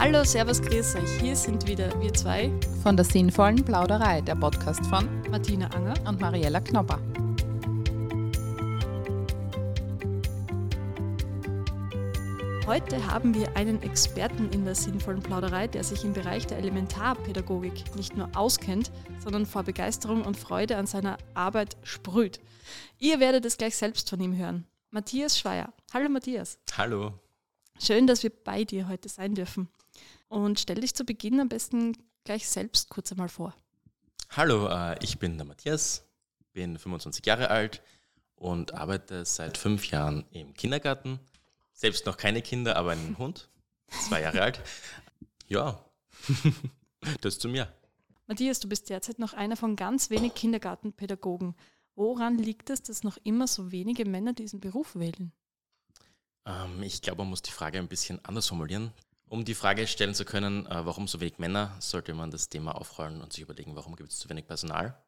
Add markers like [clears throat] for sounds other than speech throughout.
Hallo, Servus, grüß euch. Hier sind wieder wir zwei von der sinnvollen Plauderei, der Podcast von Martina Anger und Mariella Knopper. Heute haben wir einen Experten in der sinnvollen Plauderei, der sich im Bereich der Elementarpädagogik nicht nur auskennt, sondern vor Begeisterung und Freude an seiner Arbeit sprüht. Ihr werdet es gleich selbst von ihm hören. Matthias Schweier. Hallo Matthias. Hallo. Schön, dass wir bei dir heute sein dürfen. Und stell dich zu Beginn am besten gleich selbst kurz einmal vor. Hallo, äh, ich bin der Matthias, bin 25 Jahre alt und arbeite seit fünf Jahren im Kindergarten. Selbst noch keine Kinder, aber einen Hund, [laughs] zwei Jahre alt. Ja, [laughs] das zu mir. Matthias, du bist derzeit noch einer von ganz wenig Kindergartenpädagogen. Woran liegt es, dass noch immer so wenige Männer diesen Beruf wählen? Ähm, ich glaube, man muss die Frage ein bisschen anders formulieren. Um die Frage stellen zu können, äh, warum so wenig Männer, sollte man das Thema aufrollen und sich überlegen, warum gibt es zu wenig Personal.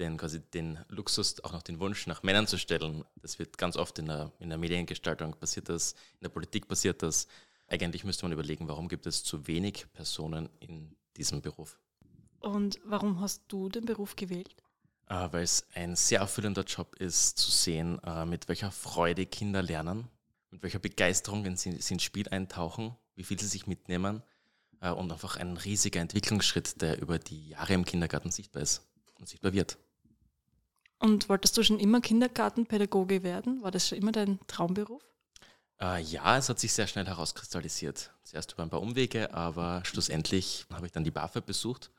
Denn quasi den Luxus, auch noch den Wunsch nach Männern zu stellen, das wird ganz oft in der, in der Mediengestaltung passiert das, in der Politik passiert das. Eigentlich müsste man überlegen, warum gibt es zu wenig Personen in diesem Beruf. Und warum hast du den Beruf gewählt? Äh, weil es ein sehr erfüllender Job ist, zu sehen, äh, mit welcher Freude Kinder lernen, mit welcher Begeisterung, wenn sie ins Spiel eintauchen wie viel sie sich mitnehmen äh, und einfach ein riesiger Entwicklungsschritt, der über die Jahre im Kindergarten sichtbar ist und sichtbar wird. Und wolltest du schon immer Kindergartenpädagoge werden? War das schon immer dein Traumberuf? Äh, ja, es hat sich sehr schnell herauskristallisiert. Zuerst über ein paar Umwege, aber schlussendlich habe ich dann die BAföG besucht.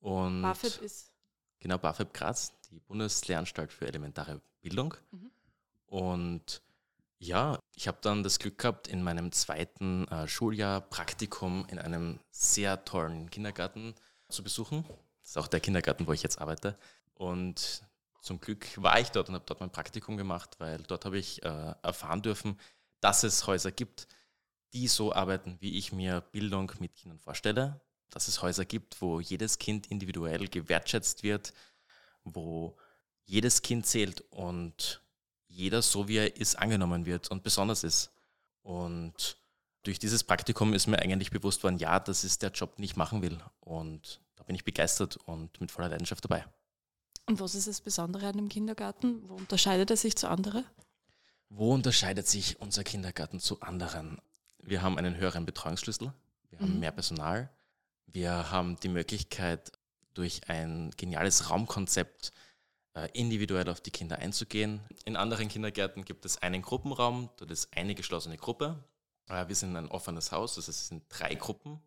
Und BAföG ist? Genau, BAföG Graz, die Bundeslehranstalt für elementare Bildung. Mhm. Und ja, ich habe dann das Glück gehabt, in meinem zweiten äh, Schuljahr Praktikum in einem sehr tollen Kindergarten zu besuchen. Das ist auch der Kindergarten, wo ich jetzt arbeite. Und zum Glück war ich dort und habe dort mein Praktikum gemacht, weil dort habe ich äh, erfahren dürfen, dass es Häuser gibt, die so arbeiten, wie ich mir Bildung mit Kindern vorstelle. Dass es Häuser gibt, wo jedes Kind individuell gewertschätzt wird, wo jedes Kind zählt und jeder so wie er ist angenommen wird und besonders ist. Und durch dieses Praktikum ist mir eigentlich bewusst worden, ja, das ist der Job, den ich machen will. Und da bin ich begeistert und mit voller Leidenschaft dabei. Und was ist das Besondere an dem Kindergarten? Wo unterscheidet er sich zu anderen? Wo unterscheidet sich unser Kindergarten zu anderen? Wir haben einen höheren Betreuungsschlüssel, wir haben mhm. mehr Personal, wir haben die Möglichkeit, durch ein geniales Raumkonzept individuell auf die Kinder einzugehen. In anderen Kindergärten gibt es einen Gruppenraum, dort ist eine geschlossene Gruppe. Äh, wir sind ein offenes Haus, also es sind drei Gruppen,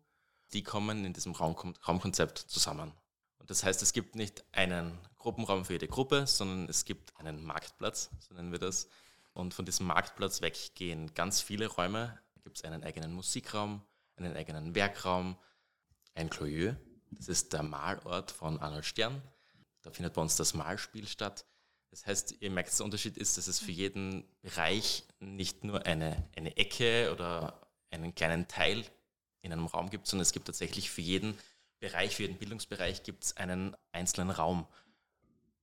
die kommen in diesem Raum Raumkonzept zusammen. Und das heißt, es gibt nicht einen Gruppenraum für jede Gruppe, sondern es gibt einen Marktplatz, so nennen wir das. Und von diesem Marktplatz weg gehen ganz viele Räume. Da gibt es einen eigenen Musikraum, einen eigenen Werkraum, ein Cloyeux, das ist der Malort von Arnold Stern. Da findet bei uns das Malspiel statt. Das heißt, ihr merkt, der Unterschied ist, dass es für jeden Bereich nicht nur eine, eine Ecke oder einen kleinen Teil in einem Raum gibt, sondern es gibt tatsächlich für jeden Bereich, für jeden Bildungsbereich gibt es einen einzelnen Raum.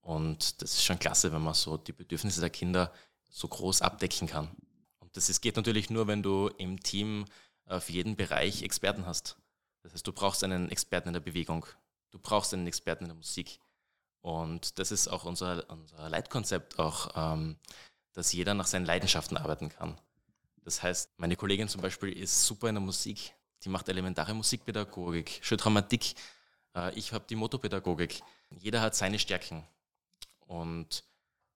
Und das ist schon klasse, wenn man so die Bedürfnisse der Kinder so groß abdecken kann. Und das ist, geht natürlich nur, wenn du im Team äh, für jeden Bereich Experten hast. Das heißt, du brauchst einen Experten in der Bewegung, du brauchst einen Experten in der Musik, und das ist auch unser, unser Leitkonzept, auch, ähm, dass jeder nach seinen Leidenschaften arbeiten kann. Das heißt, meine Kollegin zum Beispiel ist super in der Musik, die macht elementare Musikpädagogik, schön Dramatik. Äh, ich habe die Motopädagogik. Jeder hat seine Stärken. Und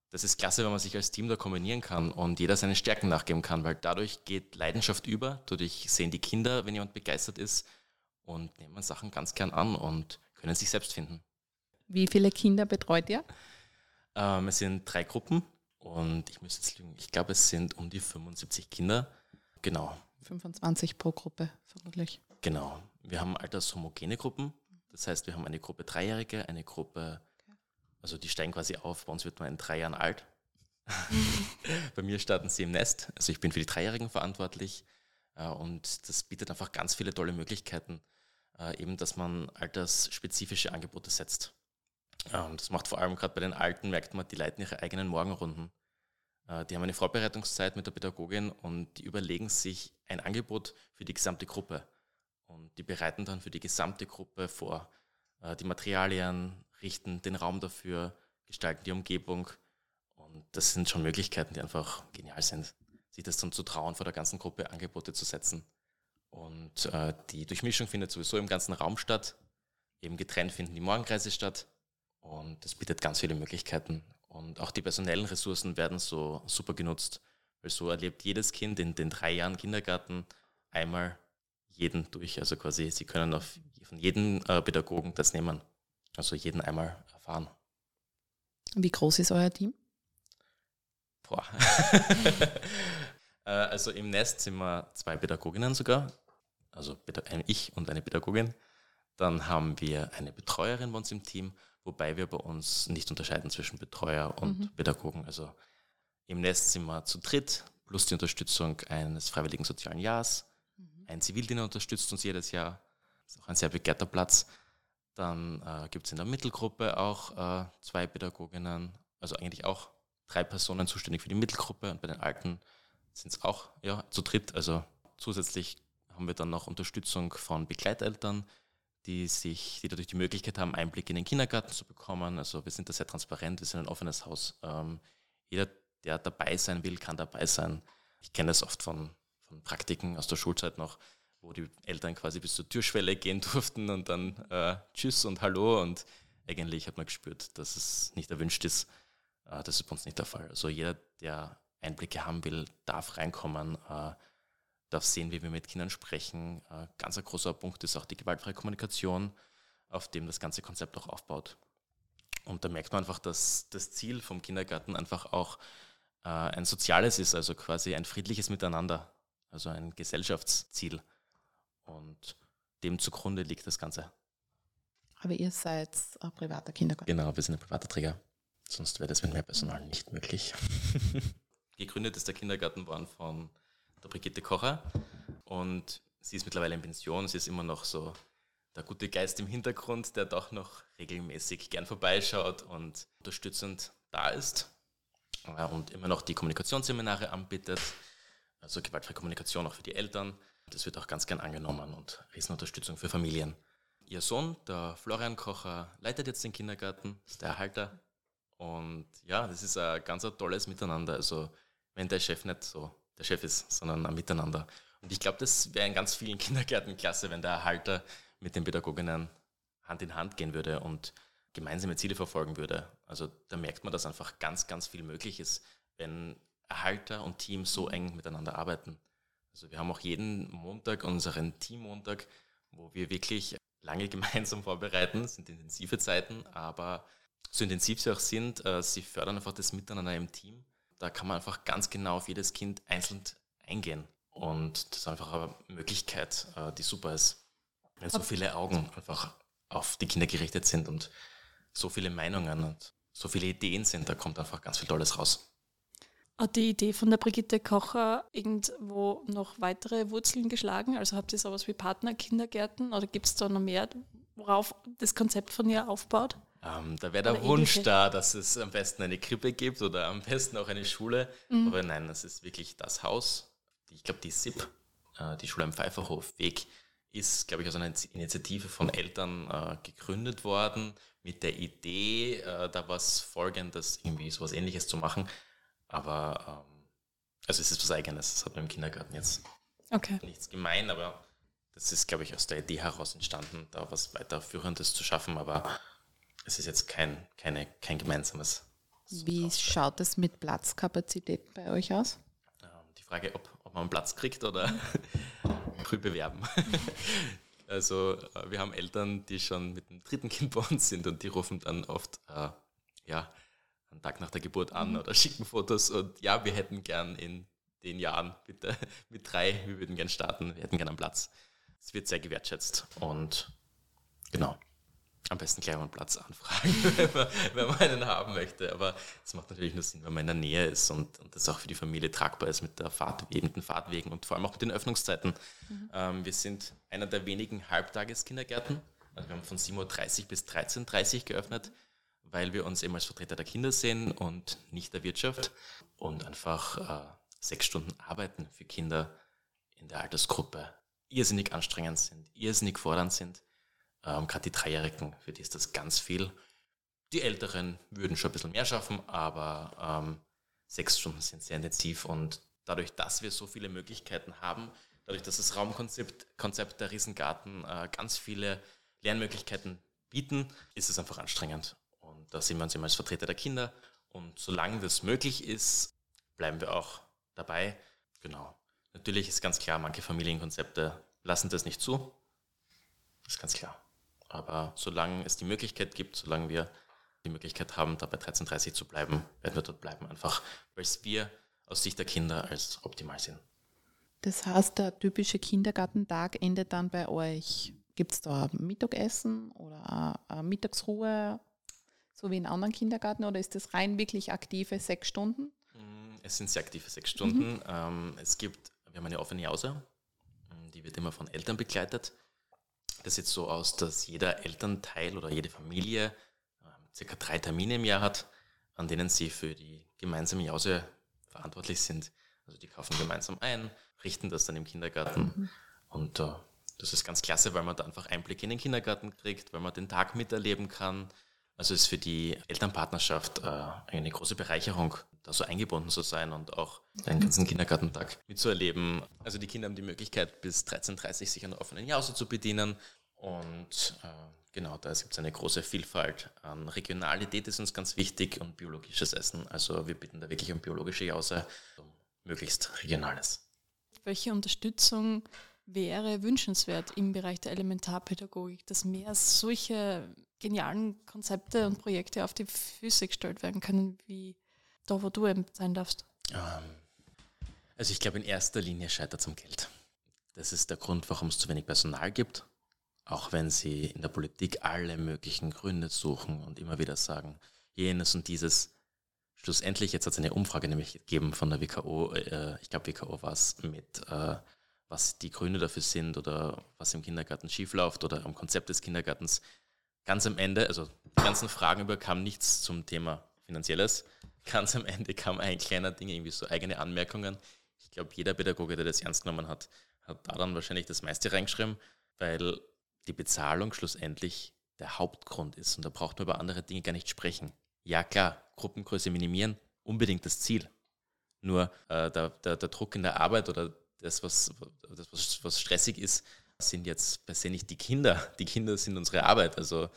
das ist klasse, wenn man sich als Team da kombinieren kann und jeder seine Stärken nachgeben kann, weil dadurch geht Leidenschaft über. Dadurch sehen die Kinder, wenn jemand begeistert ist und nehmen Sachen ganz gern an und können sich selbst finden. Wie viele Kinder betreut ihr? Ähm, es sind drei Gruppen und ich müsste jetzt lügen, ich glaube, es sind um die 75 Kinder. Genau. 25 pro Gruppe, vermutlich. Genau. Wir haben altershomogene Gruppen. Das heißt, wir haben eine Gruppe Dreijährige, eine Gruppe, also die steigen quasi auf. Bei uns wird man in drei Jahren alt. [laughs] Bei mir starten sie im Nest. Also ich bin für die Dreijährigen verantwortlich. Äh, und das bietet einfach ganz viele tolle Möglichkeiten, äh, eben, dass man altersspezifische Angebote setzt. Und das macht vor allem gerade bei den Alten, merkt man, die leiten ihre eigenen Morgenrunden. Äh, die haben eine Vorbereitungszeit mit der Pädagogin und die überlegen sich ein Angebot für die gesamte Gruppe. und die bereiten dann für die gesamte Gruppe vor. Äh, die Materialien, richten den Raum dafür, gestalten die Umgebung. Und das sind schon Möglichkeiten, die einfach genial sind, sich das dann zu trauen, vor der ganzen Gruppe Angebote zu setzen. Und äh, die Durchmischung findet sowieso im ganzen Raum statt. Eben getrennt finden die Morgenkreise statt. Und das bietet ganz viele Möglichkeiten. Und auch die personellen Ressourcen werden so super genutzt. Weil so erlebt jedes Kind in den drei Jahren Kindergarten einmal jeden durch. Also quasi, sie können auf, von jedem äh, Pädagogen das nehmen. Also jeden einmal erfahren. Wie groß ist euer Team? Boah. [laughs] Äh, also im Nest sind wir zwei Pädagoginnen sogar. Also ich und eine Pädagogin. Dann haben wir eine Betreuerin bei uns im Team, wobei wir bei uns nicht unterscheiden zwischen Betreuer und mhm. Pädagogen. Also im Nest sind wir zu dritt, plus die Unterstützung eines freiwilligen sozialen Jahres. Mhm. Ein Zivildiener unterstützt uns jedes Jahr. Das ist auch ein sehr begehrter Platz. Dann äh, gibt es in der Mittelgruppe auch äh, zwei Pädagoginnen, also eigentlich auch drei Personen zuständig für die Mittelgruppe und bei den Alten sind es auch ja, zu dritt. Also zusätzlich haben wir dann noch Unterstützung von Begleiteltern, die sich, die dadurch die Möglichkeit haben, Einblick in den Kindergarten zu bekommen. Also wir sind da sehr transparent, wir sind ein offenes Haus. Ähm, jeder, der dabei sein will, kann dabei sein. Ich kenne das oft von, von Praktiken aus der Schulzeit noch, wo die Eltern quasi bis zur Türschwelle gehen [laughs] durften und dann äh, Tschüss und Hallo und eigentlich hat man gespürt, dass es nicht erwünscht ist. Äh, das ist bei uns nicht der Fall. Also jeder, der Einblicke haben will, darf reinkommen, äh, darf sehen, wie wir mit Kindern sprechen. Äh, ganz ein großer Punkt ist auch die gewaltfreie Kommunikation, auf dem das ganze Konzept auch aufbaut. Und da merkt man einfach, dass das Ziel vom Kindergarten einfach auch äh, ein soziales ist, also quasi ein friedliches Miteinander, also ein Gesellschaftsziel. Und dem zugrunde liegt das Ganze. Aber ihr seid ein privater Kindergarten. Genau, wir sind ein privater Träger. Sonst wäre das mit mehr Personal nicht möglich. [laughs] Gegründet ist der Kindergarten worden von der Brigitte Kocher und sie ist mittlerweile in Pension. Sie ist immer noch so der gute Geist im Hintergrund, der doch noch regelmäßig gern vorbeischaut und unterstützend da ist und immer noch die Kommunikationsseminare anbietet, also gewaltfreie Kommunikation auch für die Eltern. Das wird auch ganz gern angenommen und Riesenunterstützung für Familien. Ihr Sohn, der Florian Kocher, leitet jetzt den Kindergarten, ist der Erhalter. Und ja, das ist ein ganz tolles Miteinander. Also wenn der Chef nicht so der Chef ist, sondern ein Miteinander. Und ich glaube, das wäre in ganz vielen [laughs] Kindergärten klasse, wenn der Erhalter mit den Pädagoginnen Hand in Hand gehen würde und gemeinsame Ziele verfolgen würde. Also da merkt man, dass einfach ganz, ganz viel möglich ist, wenn Erhalter und Team so eng miteinander arbeiten. Also wir haben auch jeden Montag unseren Teammontag, wo wir wirklich lange [laughs] gemeinsam vorbereiten, das sind intensive Zeiten, aber so intensiv sie auch sind, äh, sie fördern einfach das Miteinander im Team. Da kann man einfach ganz genau auf jedes Kind einzeln eingehen. Und das ist einfach eine Möglichkeit, äh, die super ist. Wenn so viele Augen einfach auf die Kinder gerichtet sind und so viele Meinungen und so viele Ideen sind, da kommt einfach ganz viel Tolles raus. Hat die Idee von der Brigitte Kocher irgendwo noch weitere Wurzeln geschlagen? Also habt ihr sowas wie Partnerkindergärten oder gibt es da noch mehr, worauf das Konzept von ihr aufbaut? Ähm, da wäre der oder Wunsch ähnliche? da, dass es am besten eine Krippe gibt oder am besten auch eine Schule. Mhm. Aber nein, das ist wirklich das Haus. Ich glaube, die SIP, äh, die Schule am Pfeifferhof Weg, ist, glaube ich, aus einer Initiative von Eltern äh, gegründet worden mit der Idee, äh, da was Folgendes, irgendwie sowas ähnliches zu machen. Aber ähm, also es ist was Eigenes, das hat man im Kindergarten jetzt okay. nichts gemein, aber das ist, glaube ich, aus der Idee heraus entstanden, da was weiterführendes zu schaffen, aber es ist jetzt kein, keine, kein gemeinsames. Wie schaut es mit Platzkapazität bei euch aus? Ähm, die Frage, ob, ob man Platz kriegt oder [laughs] früh bewerben. [laughs] also äh, wir haben Eltern, die schon mit dem dritten Kind bei uns sind und die rufen dann oft, äh, ja, einen Tag nach der Geburt an mhm. oder schicken Fotos und ja, wir hätten gern in den Jahren bitte [laughs] mit drei, wir würden gern starten, wir hätten gern einen Platz. Es wird sehr gewertschätzt und genau. Am besten gleich mal einen Platz anfragen, [laughs] wenn man, wenn man einen haben möchte. Aber es macht natürlich nur Sinn, wenn man in der Nähe ist und, und das auch für die Familie tragbar ist mit, der Fahrt, mit den Fahrtwegen und vor allem auch mit den Öffnungszeiten. Mhm. Ähm, wir sind einer der wenigen Halbtageskindergärten. Also wir haben von 7.30 Uhr bis 13.30 Uhr geöffnet weil wir uns eben als Vertreter der Kinder sehen und nicht der Wirtschaft und einfach äh, sechs Stunden arbeiten für Kinder in der Altersgruppe irrsinnig anstrengend sind, irrsinnig fordernd sind. Ähm, Gerade die Dreijährigen, für die ist das ganz viel. Die Älteren würden schon ein bisschen mehr schaffen, aber ähm, sechs Stunden sind sehr intensiv und dadurch, dass wir so viele Möglichkeiten haben, dadurch, dass das Raumkonzept Konzept der Riesengarten äh, ganz viele Lernmöglichkeiten bieten, ist es einfach anstrengend. Und da sehen wir uns immer als Vertreter der Kinder. Und solange das möglich ist, bleiben wir auch dabei. Genau. Natürlich ist ganz klar, manche Familienkonzepte lassen das nicht zu. Das ist ganz klar. Aber solange es die Möglichkeit gibt, solange wir die Möglichkeit haben, da bei 13.30 zu bleiben, werden wir dort bleiben. Einfach, weil es wir aus Sicht der Kinder als optimal sehen. Das heißt, der typische Kindergartentag endet dann bei euch. Gibt es da Mittagessen oder eine Mittagsruhe, so wie in anderen Kindergärten, oder ist das rein wirklich aktive sechs Stunden? Mm, es sind sehr aktive sechs Stunden. Mhm. Ähm, es gibt, wir haben eine offene Jause, die wird immer von Eltern begleitet. Das sieht so aus, dass jeder Elternteil oder jede Familie ähm, circa drei Termine im Jahr hat, an denen sie für die gemeinsame Jause verantwortlich sind. Also die kaufen gemeinsam ein, richten das dann im Kindergarten. Mhm. Und uh, das ist ganz klasse, weil man da einfach Einblick in den Kindergarten kriegt, weil man den Tag miterleben kann. Also ist für die Elternpartnerschaft uh, eine große Bereicherung, da so eingebunden zu sein und auch den ganzen Kindergartentag mitzuerleben. Also die Kinder haben die Möglichkeit, bis 13.30 Uhr sich an der offenen Jause zu bedienen. Und uh, genau, da gibt es eine große Vielfalt an Regionalität, ist uns ganz wichtig und biologisches Essen. Also wir bieten da wirklich um biologische Jause, um möglichst regionales. Welche Unterstützung wäre wünschenswert im Bereich der Elementarpädagogik, dass mehr solche genialen Konzepte und Projekte auf die Füße gestellt werden können, wie da, wo du eben sein darfst? Ähm, also ich glaube, in erster Linie scheitert es am Geld. Das ist der Grund, warum es zu wenig Personal gibt. Auch wenn sie in der Politik alle möglichen Gründe suchen und immer wieder sagen, jenes und dieses. Schlussendlich, jetzt hat es eine Umfrage nämlich gegeben von der WKO, äh, ich glaube WKO war es, mit äh, was die Gründe dafür sind oder was im Kindergarten schiefläuft oder am Konzept des Kindergartens. Ganz am Ende, also die ganzen Fragen über kam nichts zum Thema Finanzielles. Ganz am Ende kam ein kleiner Ding, irgendwie so eigene Anmerkungen. Ich glaube, jeder Pädagoge, der das ernst genommen hat, hat da dann wahrscheinlich das meiste reingeschrieben, weil die Bezahlung schlussendlich der Hauptgrund ist. Und da braucht man über andere Dinge gar nicht sprechen. Ja klar, Gruppengröße minimieren, unbedingt das Ziel. Nur äh, der, der, der, Druck in der Arbeit oder das, was, das was, was stressig ist, sind jetzt per se nicht die Kinder. Die Kinder sind unsere Arbeit. Also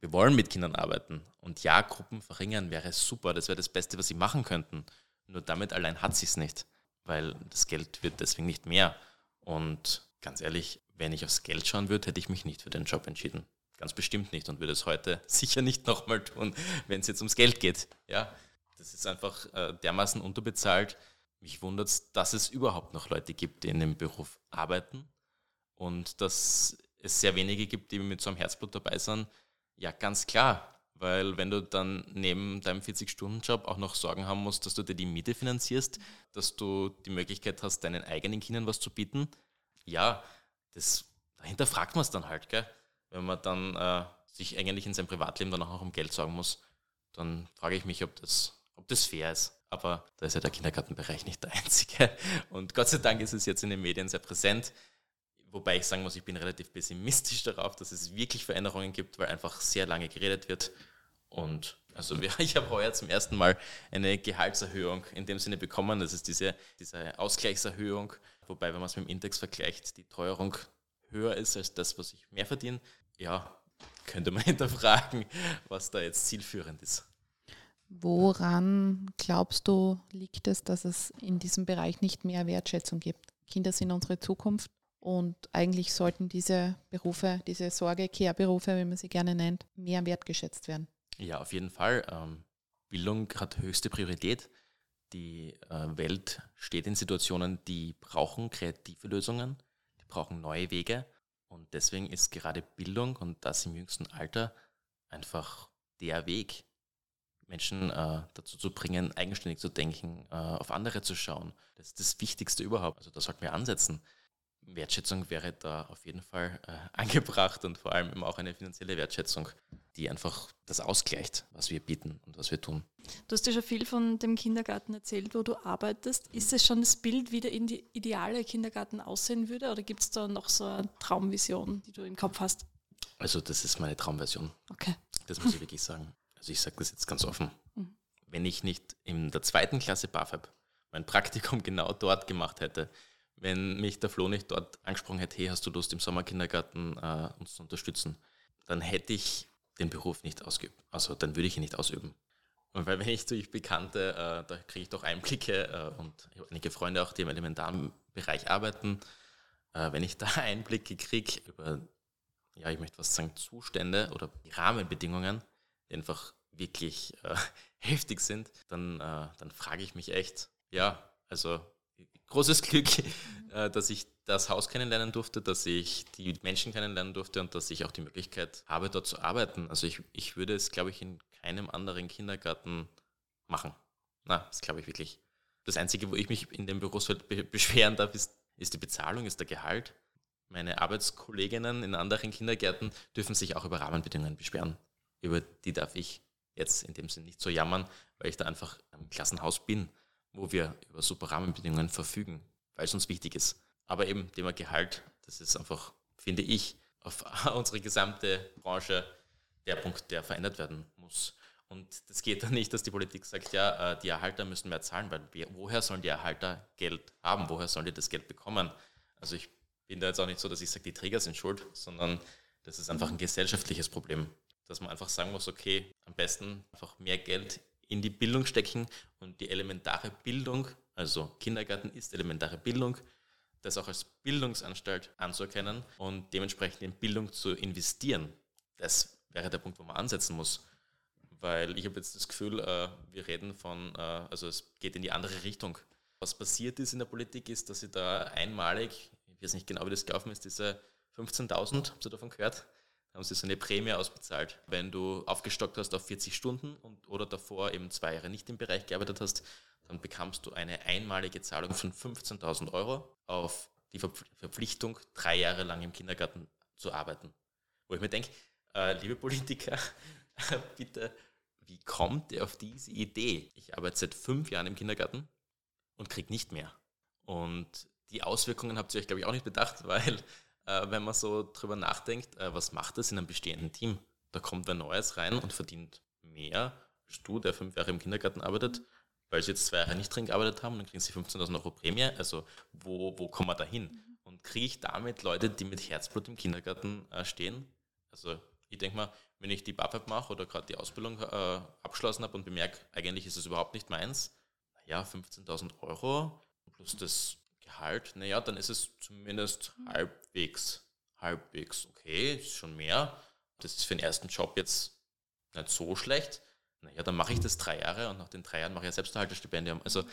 wir wollen mit Kindern arbeiten. Und ja, Gruppen verringern wäre super. Das wäre das Beste, was sie machen könnten. Nur damit allein hat sie es nicht, weil das Geld wird deswegen nicht mehr. Und ganz ehrlich, wenn ich aufs Geld schauen würde, hätte ich mich nicht für den Job entschieden. Ganz bestimmt nicht und würde es heute [laughs] sicher nicht nochmal tun, wenn es jetzt ums Geld geht. Ja, das ist einfach äh, dermaßen unterbezahlt. Mich wundert es, dass es überhaupt noch Leute gibt, die in dem Beruf arbeiten und dass es sehr wenige gibt, die mit so einem Herzblut dabei sind. Ja, ganz klar, weil wenn du dann neben deinem 40-Stunden-Job auch noch Sorgen haben musst, dass du dir die Miete finanzierst, dass du die Möglichkeit hast, deinen eigenen Kindern was zu bieten, ja, das, dahinter fragt man es dann halt, gell? wenn man dann äh, sich eigentlich in seinem Privatleben dann auch noch um Geld sorgen muss, dann frage ich mich, ob das, ob das fair ist. Aber da ist ja der Kindergartenbereich nicht der einzige. Und Gott sei Dank ist es jetzt in den Medien sehr präsent. Wobei ich sagen muss, ich bin relativ pessimistisch darauf, dass es wirklich Veränderungen gibt, weil einfach sehr lange geredet wird. Und also [laughs] ich habe heuer zum ersten Mal eine Gehaltserhöhung in dem Sinne bekommen. Das ist diese, diese Ausgleichserhöhung. Wobei, wenn man es mit dem Index vergleicht, die Teuerung höher ist als das, was ich mehr verdiene ja, könnte man [laughs] hinterfragen, was da jetzt zielführend ist. Woran glaubst du, liegt es, dass es in diesem Bereich nicht mehr Wertschätzung gibt? Kinder sind unsere Zukunft und eigentlich sollten diese Berufe, diese Sorge-Care-Berufe, wie man sie gerne nennt, mehr wertgeschätzt werden. Ja, auf jeden Fall. Ähm, Bildung hat höchste Priorität. Die äh, Welt steht in Situationen, die brauchen kreative Lösungen, die brauchen neue Wege und deswegen ist gerade Bildung und das im jüngsten Alter einfach der Weg, Menschen äh, dazu zu bringen, eigenständig zu denken, äh, auf andere zu schauen. Das ist das Wichtigste überhaupt. Also da sollten wir ansetzen. Wertschätzung wäre da auf jeden Fall äh, angebracht und vor allem eben auch eine finanzielle Wertschätzung. die einfach das ausgleicht, was wir bieten und was wir tun. Du hast ja schon viel von dem Kindergarten erzählt, wo du arbeitest. Ist es schon das Bild, wie der ideale Kindergarten aussehen würde oder gibt es da noch so eine Traumvision, die du im Kopf hast? Also das ist meine Traumversion. Okay. Das muss ich wirklich sagen. Also ich sage das jetzt ganz offen. Mhm. Wenn ich nicht in der zweiten Klasse BAföG mein Praktikum genau dort gemacht hätte, wenn mich der Flo nicht dort angesprochen hätte, hey, hast du Lust im Sommerkindergarten äh, uns zu unterstützen, dann hätte ich den Beruf nicht ausgeübt. Also dann würde ich ihn nicht ausüben. Und weil [laughs] wenn ich durch Bekannte, äh, da kriege ich doch Einblicke äh, und ich habe einige Freunde auch, die im elementaren Bereich arbeiten, äh, wenn ich [laughs] da Einblicke kriege über, ja, ich möchte was sagen, Zustände oder Rahmenbedingungen, die einfach wirklich äh, [laughs] heftig sind, dann, äh, dann frage ich mich echt, ja, also großes Glück, [laughs] äh, dass ich das Haus kennenlernen durfte, dass ich die Menschen kennenlernen durfte und dass ich auch die Möglichkeit habe, dort zu arbeiten. Also ich, ich würde es, glaube ich, in keinem anderen Kindergarten machen. Na, das glaube ich wirklich. Das Einzige, wo ich mich in dem Berufsfeld beschweren darf, ist, ist die Bezahlung, ist der Gehalt. Meine Arbeitskolleginnen in anderen Kindergärten dürfen sich auch über Rahmenbedingungen beschweren. Über die darf ich jetzt in dem Sinn nicht so jammern, weil ich da einfach im Klassenhaus bin wo wir über super Rahmenbedingungen verfügen, weil es uns wichtig ist. Aber eben Thema Gehalt, das ist einfach, finde ich, auf [laughs] unsere gesamte Branche der Punkt, der verändert werden muss. Und das geht dann nicht, dass die Politik sagt, ja, äh, die Erhalter müssen mehr zahlen, weil woher sollen die Erhalter Geld haben? Woher sollen die das Geld bekommen? Also ich bin da jetzt auch nicht so, dass ich sage, die Träger sind schuld, sondern das ist einfach ein gesellschaftliches Problem, dass man einfach sagen muss, okay, am besten einfach mehr Geld in die Bildung stecken und die elementare Bildung, also Kindergarten ist elementare Bildung, das auch als Bildungsanstalt anzuerkennen und dementsprechend in Bildung zu investieren. Das wäre der Punkt, wo man ansetzen muss. Weil ich habe jetzt das Gefühl, äh, wir reden von, äh, also es geht in die andere Richtung. Was passiert ist in der Politik, ist, dass sie da einmalig, ich weiß nicht genau, wie das gelaufen ist, diese 15.000, habt ihr davon gehört? Haben sie so eine Prämie ausbezahlt. Wenn du aufgestockt hast auf 40 Stunden und, oder davor eben zwei Jahre nicht im Bereich gearbeitet hast, dann bekamst du eine einmalige Zahlung von 15.000 Euro auf die Verpflichtung, drei Jahre lang im Kindergarten zu arbeiten. Wo ich mir denke, äh, liebe Politiker, [laughs] bitte, wie kommt ihr auf diese Idee? Ich arbeite seit fünf Jahren im Kindergarten und kriege nicht mehr. Und die Auswirkungen habt ihr euch, glaube ich, auch nicht bedacht, [laughs] weil äh, wenn man so drüber nachdenkt, äh, was macht das in einem bestehenden Team? Da kommt wer Neues rein und verdient mehr als du, der fünf Jahre im Kindergarten arbeitet, weil sie jetzt zwei Jahre nicht drin gearbeitet haben, dann kriegen sie 15.000 Euro Prämie. Also wo, wo kommen wir da hin? Und kriege ich damit Leute, die mit Herzblut im Kindergarten äh, stehen? Also ich denke mal, wenn ich die BAföG mache oder gerade die Ausbildung äh, abgeschlossen habe und bemerke, eigentlich ist es überhaupt nicht meins, naja, 15.000 Euro plus das Gehalt, naja, dann ist es zumindest halbwegs, halbwegs okay, ist schon mehr. Das ist für den ersten Job jetzt nicht so schlecht. Naja, dann mache ich das drei Jahre und nach den drei Jahren mache ich ja Selbsterhalterstipendium. Also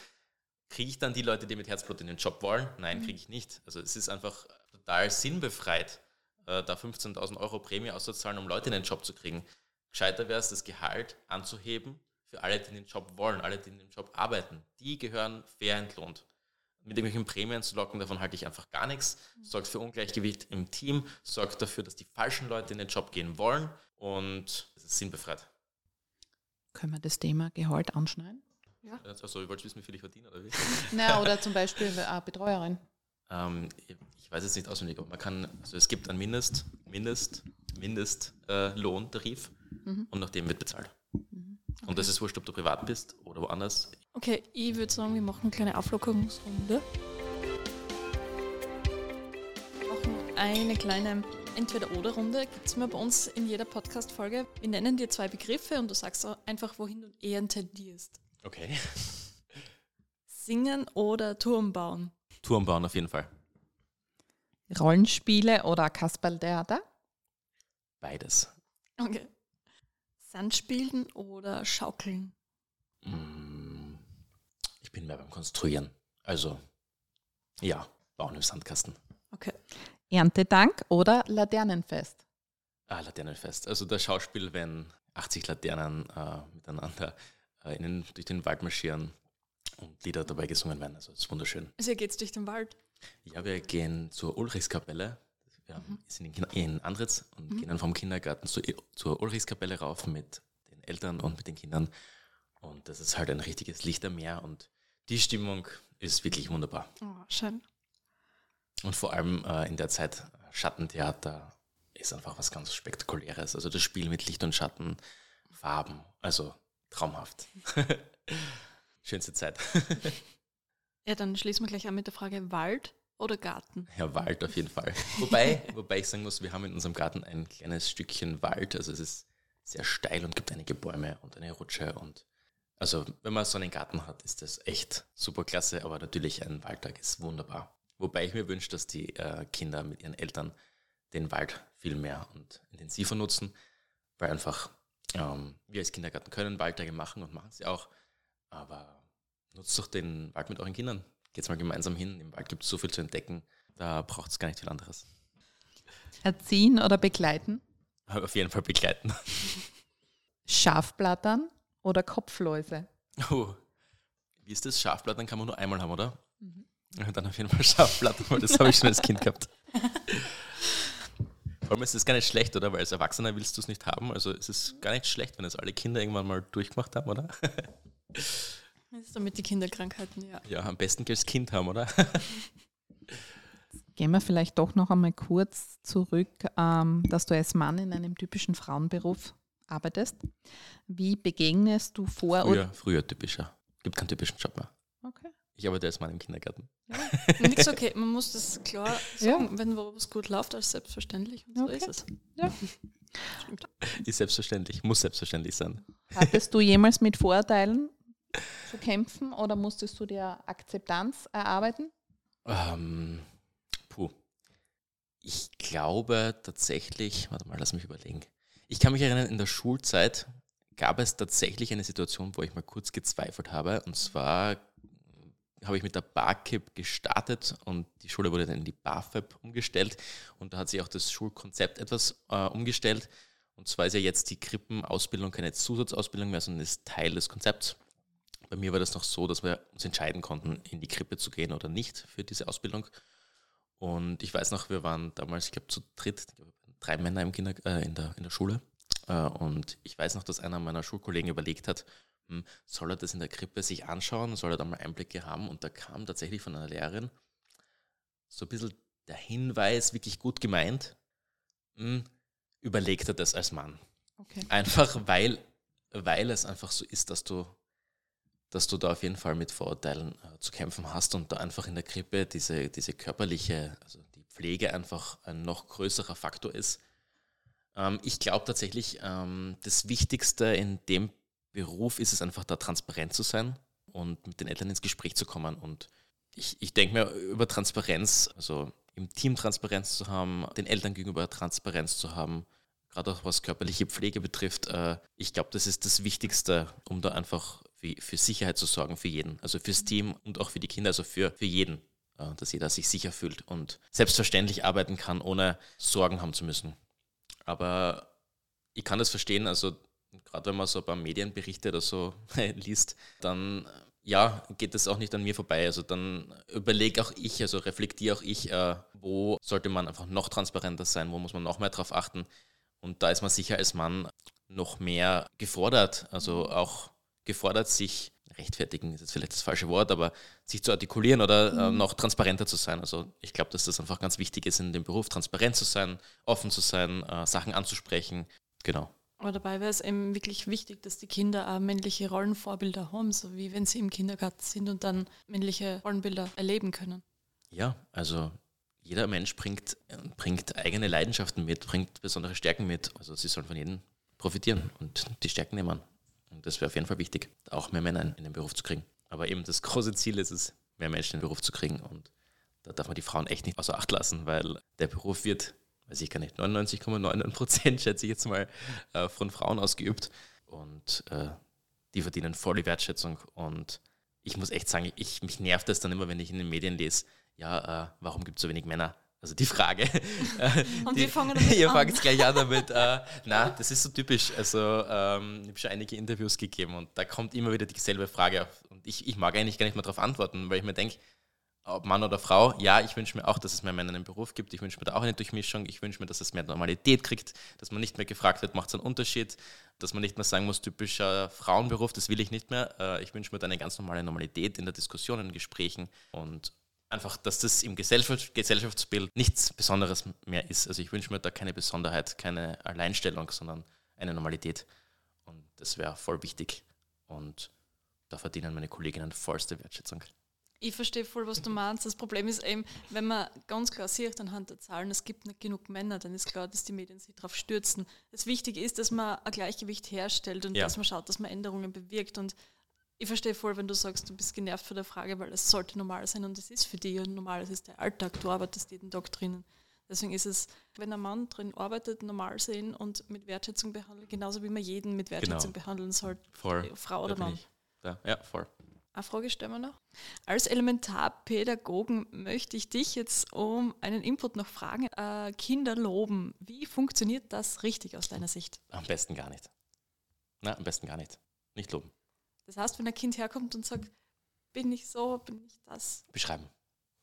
kriege ich dann die Leute, die mit Herzblut in den Job wollen? Nein, kriege ich nicht. Also es ist einfach total sinnbefreit, äh, da 15.000 Euro Prämie auszuzahlen, um Leute in den Job zu kriegen. Gescheiter wäre es, das Gehalt anzuheben für alle, die in den Job wollen, alle, die in den Job arbeiten. Die gehören fair entlohnt mit irgendwelchen Prämien zu locken, davon halte ich einfach gar nichts. Sorgt für Ungleichgewicht im Team, sorgt dafür, dass die falschen Leute in den Job gehen wollen und es ist sinnbefreit. Können wir das Thema Gehalt anschneiden? Ja. Also, ich wollte wissen, wie viel ich verdiene, oder wie? [laughs] Na, oder zum Beispiel eine Betreuerin. Ähm, ich weiß jetzt nicht auswendig, aber man kann, also es gibt einen Mindest, Mindest, Mindestlohntarif äh, mhm. und nach dem wird bezahlt. Mhm. Okay. Und das ist wurscht, ob du privat bist oder woanders. Okay, ich würde sagen, wir machen eine kleine Auflockerungsrunde. Wir machen eine kleine Entweder-Oder-Runde. Gibt es immer bei uns in jeder Podcast-Folge. Wir nennen dir zwei Begriffe und du sagst einfach, wohin du eher tendierst. Okay. [laughs] Singen oder Turm bauen? Turm bauen auf jeden Fall. Rollenspiele oder Kasperltheater? Beides. Okay. Sandspielen oder Schaukeln? Mm bin mehr beim Konstruieren. Also, ja, bauen im Sandkasten. Okay. Erntedank oder Laternenfest? Ah, Laternenfest. Also das Schauspiel, wenn 80 Laternen äh, miteinander äh, in den, durch den Wald marschieren und Lieder dabei gesungen werden. Also das ist wunderschön. Also ihr geht durch den Wald? Ja, wir gehen zur Ulrichskapelle. Wir haben, sind in, in Andritz und gehen dann vom Kindergarten zu, zur Ulrichskapelle rauf mit den Eltern und mit den Kindern. Und das ist halt ein richtiges Lichtermeer und die Stimmung ist wirklich wunderbar. Oh, schön. Und vor allem äh, in der Zeit Schattentheater ist einfach was ganz Spektakuläres. Also das Spiel mit Licht und Schatten, Farben, also traumhaft. [laughs] Schönste Zeit. [laughs] Ja, dann schließen wir gleich an mit der Frage Wald oder Garten. Ja, Wald auf jeden Fall. [laughs] Wobei, wobei ich sagen muss, wir haben in unserem Garten ein kleines Stückchen Wald. Also es ist sehr steil und gibt einige Bäume und eine Rutsche. Und also wenn man so einen Garten hat, ist das echt super klasse. Aber natürlich ein Waldtag ist wunderbar. Wobei ich mir wünsche, dass die äh, Kinder mit ihren Eltern den Wald viel mehr und intensiver nutzen, weil einfach ähm, wir als Kindergarten können Waldtage machen und machen sie auch. Aber nutzt doch den Wald mit euren Kindern. Geht's mal gemeinsam hin. Im Wald gibt es so viel zu entdecken. Da braucht es gar nicht viel anderes. Erziehen oder begleiten? Aber auf jeden Fall begleiten. [laughs] Schafblattern oder Kopfläuse? Oh, wie ist das? Schafblattern kann man nur einmal haben, oder? Ja, Dann auf jeden Fall Schafblattern, weil das habe ich schon als Kind gehabt. [laughs] Vor allem ist das gar nicht schlecht, oder? Weil als Erwachsener willst du es nicht haben. Also es ist gar nicht schlecht, wenn es alle Kinder irgendwann mal durchgemacht haben, oder? Das ist damit die Kinderkrankheiten, ja. Ja, am besten als Kind haben, oder? Gehen wir vielleicht doch noch einmal kurz zurück, ähm, dass du als Mann in einem typischen Frauenberuf arbeitest. Wie begegnest du vor Früher, früher typischer. Gibt keinen typischen Job mehr. Okay. Ich arbeite als Mann im Kindergarten. [laughs] Nichts okay, man muss das klar Ja. sagen, wenn was gut läuft, als selbstverständlich. Und so Okay. ist es. Ja. [laughs] Stimmt. Ist selbstverständlich, muss selbstverständlich sein. Hattest du jemals mit Vorurteilen zu kämpfen oder musstest du dir Akzeptanz erarbeiten? Ähm, puh. Ich glaube tatsächlich, warte mal, lass mich überlegen. Ich kann mich erinnern, in der Schulzeit gab es tatsächlich eine Situation, wo ich mal kurz gezweifelt habe. Und zwar habe ich mit der BAKIP gestartet und die Schule wurde dann in die BAföB umgestellt. Und da hat sich auch das Schulkonzept etwas äh, umgestellt. Und zwar ist ja jetzt die Krippenausbildung keine Zusatzausbildung mehr, sondern ist Teil des Konzepts. Bei mir war das noch so, dass wir uns entscheiden konnten, in die Krippe zu gehen oder nicht für diese Ausbildung. Und ich weiß noch, wir waren damals, ich glaube, zu dritt, drei Männer im Kinder, äh, in, der, in der Schule. Äh, und ich weiß noch, dass einer meiner Schulkollegen überlegt hat, hm, soll er das in der Krippe sich anschauen, soll er da mal Einblicke haben? Und da kam tatsächlich von einer Lehrerin so ein bisschen der Hinweis, wirklich gut gemeint, hm, überlegt er das als Mann. Okay. Einfach weil, weil es einfach so ist, dass du, dass du da auf jeden Fall mit Vorurteilen äh, zu kämpfen hast und da einfach in der Krippe diese, diese körperliche, also die Pflege einfach ein noch größerer Faktor ist. Ähm, ich glaube tatsächlich, ähm, das Wichtigste in dem Beruf ist es einfach da transparent zu sein und mit den Eltern ins Gespräch zu kommen. Und ich, ich denke mir über Transparenz, also im Team Transparenz zu haben, den Eltern gegenüber Transparenz zu haben, gerade auch was körperliche Pflege betrifft, äh, ich glaube, das ist das Wichtigste, um da einfach für, für Sicherheit zu sorgen, für jeden. Also fürs Team und auch für die Kinder, also für, für jeden, äh, dass jeder sich sicher fühlt und selbstverständlich arbeiten kann, ohne Sorgen haben zu müssen. Aber ich kann das verstehen, also gerade wenn man so ein paar Medienberichte oder so [laughs] liest, dann äh, ja, geht das auch nicht an mir vorbei. Also dann überlege auch ich, also reflektiere auch ich, äh, wo sollte man einfach noch transparenter sein, wo muss man noch mehr drauf achten. Und da ist man sicher als Mann noch mehr gefordert, also auch gefordert, sich rechtfertigen ist jetzt vielleicht das falsche Wort, aber sich zu artikulieren oder äh, noch transparenter zu sein. Also ich glaube, dass das einfach ganz wichtig ist in dem Beruf, transparent zu sein, offen zu sein, äh, Sachen anzusprechen. Genau. Aber dabei wäre es eben wirklich wichtig, dass die Kinder auch männliche Rollenvorbilder haben, so wie wenn sie im Kindergarten sind und dann männliche Rollenbilder erleben können. Ja, also jeder Mensch bringt, bringt eigene Leidenschaften mit, bringt besondere Stärken mit. Also sie sollen von jedem profitieren und die Stärken nehmen. Und das wäre auf jeden Fall wichtig, auch mehr Männer in den Beruf zu kriegen. Aber eben das große Ziel ist es, mehr Menschen in den Beruf zu kriegen. Und da darf man die Frauen echt nicht außer Acht lassen, weil der Beruf wird, weiß ich gar nicht, 99,99 Prozent, schätze ich jetzt mal, äh, von Frauen ausgeübt. Und äh, die verdienen voll die Wertschätzung. Und ich muss echt sagen, ich, mich nervt das dann immer, wenn ich in den Medien lese, ja, äh, warum gibt es so wenig Männer? Also die Frage. [laughs] äh, Und die, wir fangen [laughs] damit Ihr an. fangt gleich an damit. Äh, [laughs] na, das ist so typisch. Also ähm, ich habe schon einige Interviews gegeben und da kommt immer wieder dieselbe Frage auf. Und ich, ich mag eigentlich gar nicht mehr darauf antworten, weil ich mir denke, ob Mann oder Frau, ja, ich wünsche mir auch, dass es mehr Männer im Beruf gibt. Ich wünsche mir da auch eine Durchmischung. Ich wünsche mir, dass es mehr Normalität kriegt, dass man nicht mehr gefragt wird, macht es einen Unterschied, dass man nicht mehr sagen muss, typischer Frauenberuf, das will ich nicht mehr. Äh, ich wünsche mir da eine ganz normale Normalität in der Diskussion, in Gesprächen und einfach, dass das im Gesellschaftsbild nichts Besonderes mehr ist. Also ich wünsche mir da keine Besonderheit, keine Alleinstellung, sondern eine Normalität. Und das wäre voll wichtig. Und da verdienen meine Kolleginnen vollste Wertschätzung. Ich verstehe voll, was du meinst. Das Problem ist eben, wenn man ganz klar sieht anhand der Zahlen, es gibt nicht genug Männer, dann ist klar, dass die Medien sich darauf stürzen. Das Wichtige ist, dass man ein Gleichgewicht herstellt und ja. dass man schaut, dass man Änderungen bewirkt. Und ich verstehe voll, wenn du sagst, du bist genervt von der Frage, weil es sollte normal sein und es ist für dich und normal, es ist der Alltag, du arbeitest jeden Tag drinnen. Deswegen ist es, wenn ein Mann drin arbeitet, normal sehen und mit Wertschätzung behandeln, genauso wie man jeden mit Wertschätzung genau. behandeln sollte, voll. Frau oder Mann. Ja, voll. Eine Frage stellen wir noch. Als Elementarpädagogen möchte ich dich jetzt um einen Input noch fragen. Äh, Kinder loben, wie funktioniert das richtig aus deiner Sicht? Am besten gar nicht. Na, am besten gar nicht. Nicht loben. Das heißt, wenn ein Kind herkommt und sagt, bin ich so, bin ich das? Beschreiben.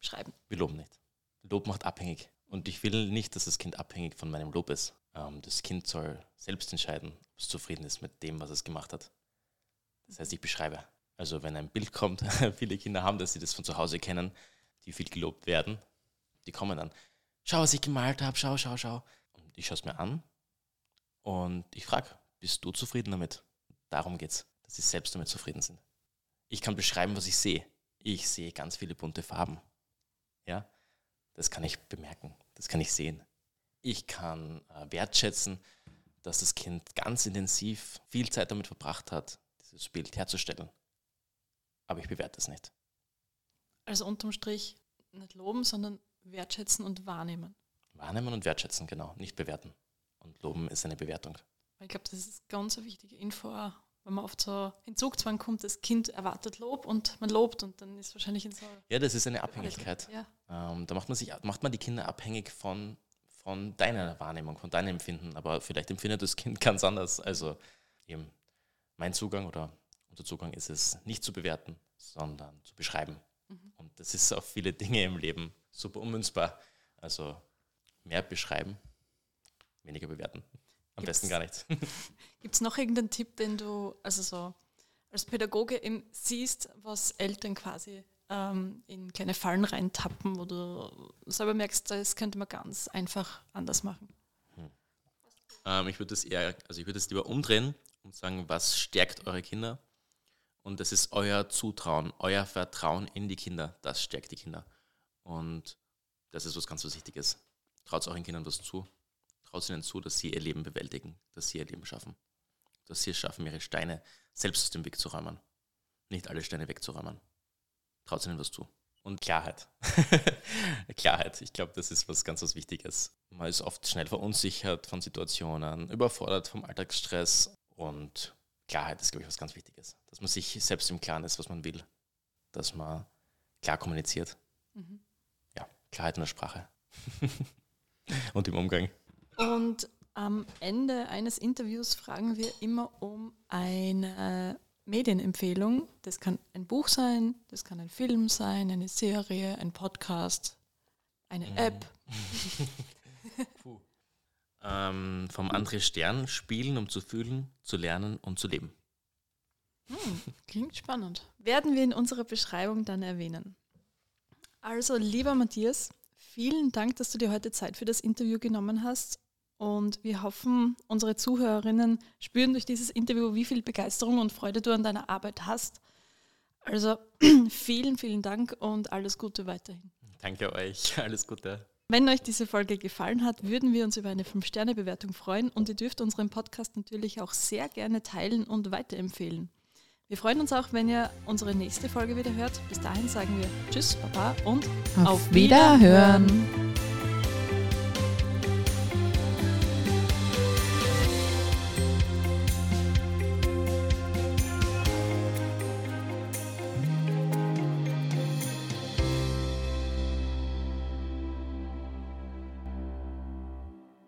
Beschreiben. Wir loben nicht. Lob macht abhängig. Und ich will nicht, dass das Kind abhängig von meinem Lob ist. Ähm, das Kind soll selbst entscheiden, ob es zufrieden ist mit dem, was es gemacht hat. Das heißt, ich beschreibe. Also wenn ein Bild kommt, [laughs] viele Kinder haben das, die das von zu Hause kennen, die viel gelobt werden, die kommen dann, schau, was ich gemalt habe, schau, schau, schau. Und ich schaue es mir an und ich frage, bist du zufrieden damit? Darum geht's, dass sie selbst damit zufrieden sind. Ich kann beschreiben, was ich sehe. Ich sehe ganz viele bunte Farben. Ja, das kann ich bemerken, das kann ich sehen. Ich kann äh, wertschätzen, dass das Kind ganz intensiv viel Zeit damit verbracht hat, dieses Bild herzustellen aber ich bewerte es nicht. Also unterm Strich nicht loben, sondern wertschätzen und wahrnehmen. Wahrnehmen und wertschätzen, genau, nicht bewerten. Und loben ist eine Bewertung. Ich glaube, das ist ganz eine wichtige Info, wenn man oft so in Zugzwang kommt, das Kind erwartet Lob und man lobt und dann ist wahrscheinlich in so. Ja, das ist eine Abhängigkeit. Ja. Ähm, da macht man, sich, macht man die Kinder abhängig von, von deiner Wahrnehmung, von deinem Empfinden, aber vielleicht empfindet das Kind ganz anders. Also eben mein Zugang oder unser Zugang ist es, nicht zu bewerten, sondern zu beschreiben. Mhm. Und das ist auf viele Dinge im Leben super ummünzbar. Also mehr beschreiben, weniger bewerten. Am Gibt's, besten gar nichts. [laughs] Gibt es noch irgendeinen Tipp, den du also so als Pädagoge eben siehst, was Eltern quasi ähm, in kleine Fallen reintappen, wo du selber merkst, das könnte man ganz einfach anders machen? Hm. Ähm, ich würde das eher, also ich würde es lieber umdrehen und sagen, was stärkt eure Kinder und das ist euer Zutrauen, euer Vertrauen in die Kinder. Das stärkt die Kinder. Und das ist was ganz was Wichtiges. Traut euren Kindern was zu. Traut ihnen zu, dass sie ihr Leben bewältigen, dass sie ihr Leben schaffen. Dass sie es schaffen, ihre Steine selbst aus dem Weg zu räumen. Nicht alle Steine wegzuräumen. Traut ihnen was zu. Und Klarheit. [laughs] Klarheit. Ich glaube, das ist was ganz was Wichtiges. Man ist oft schnell verunsichert von Situationen, überfordert vom Alltagsstress und Klarheit ist, glaube ich, was ganz Wichtiges. Dass man sich selbst im Klaren ist, was man will. Dass man klar kommuniziert. Mhm. Ja, Klarheit in der Sprache. [laughs] Und im Umgang. Und am Ende eines Interviews fragen wir immer um eine Medienempfehlung. Das kann ein Buch sein, das kann ein Film sein, eine Serie, ein Podcast, eine mhm. App. [laughs] Puh ähm, vom André Stern spielen, um zu fühlen, zu lernen und zu leben. Hm, klingt spannend. Werden wir in unserer Beschreibung dann erwähnen. Also, lieber Matthias, vielen Dank, dass du dir heute Zeit für das Interview genommen hast. Und wir hoffen, unsere Zuhörerinnen spüren durch dieses Interview, wie viel Begeisterung und Freude du an deiner Arbeit hast. Also [clears throat] vielen, vielen Dank und alles Gute weiterhin. Danke euch, [laughs] alles Gute. Wenn euch diese Folge gefallen hat, würden wir uns über eine 5-Sterne-Bewertung freuen und ihr dürft unseren Podcast natürlich auch sehr gerne teilen und weiterempfehlen. Wir freuen uns auch, wenn ihr unsere nächste Folge wieder hört. Bis dahin sagen wir Tschüss, Baba und auf, auf Wiederhören. Wiederhören.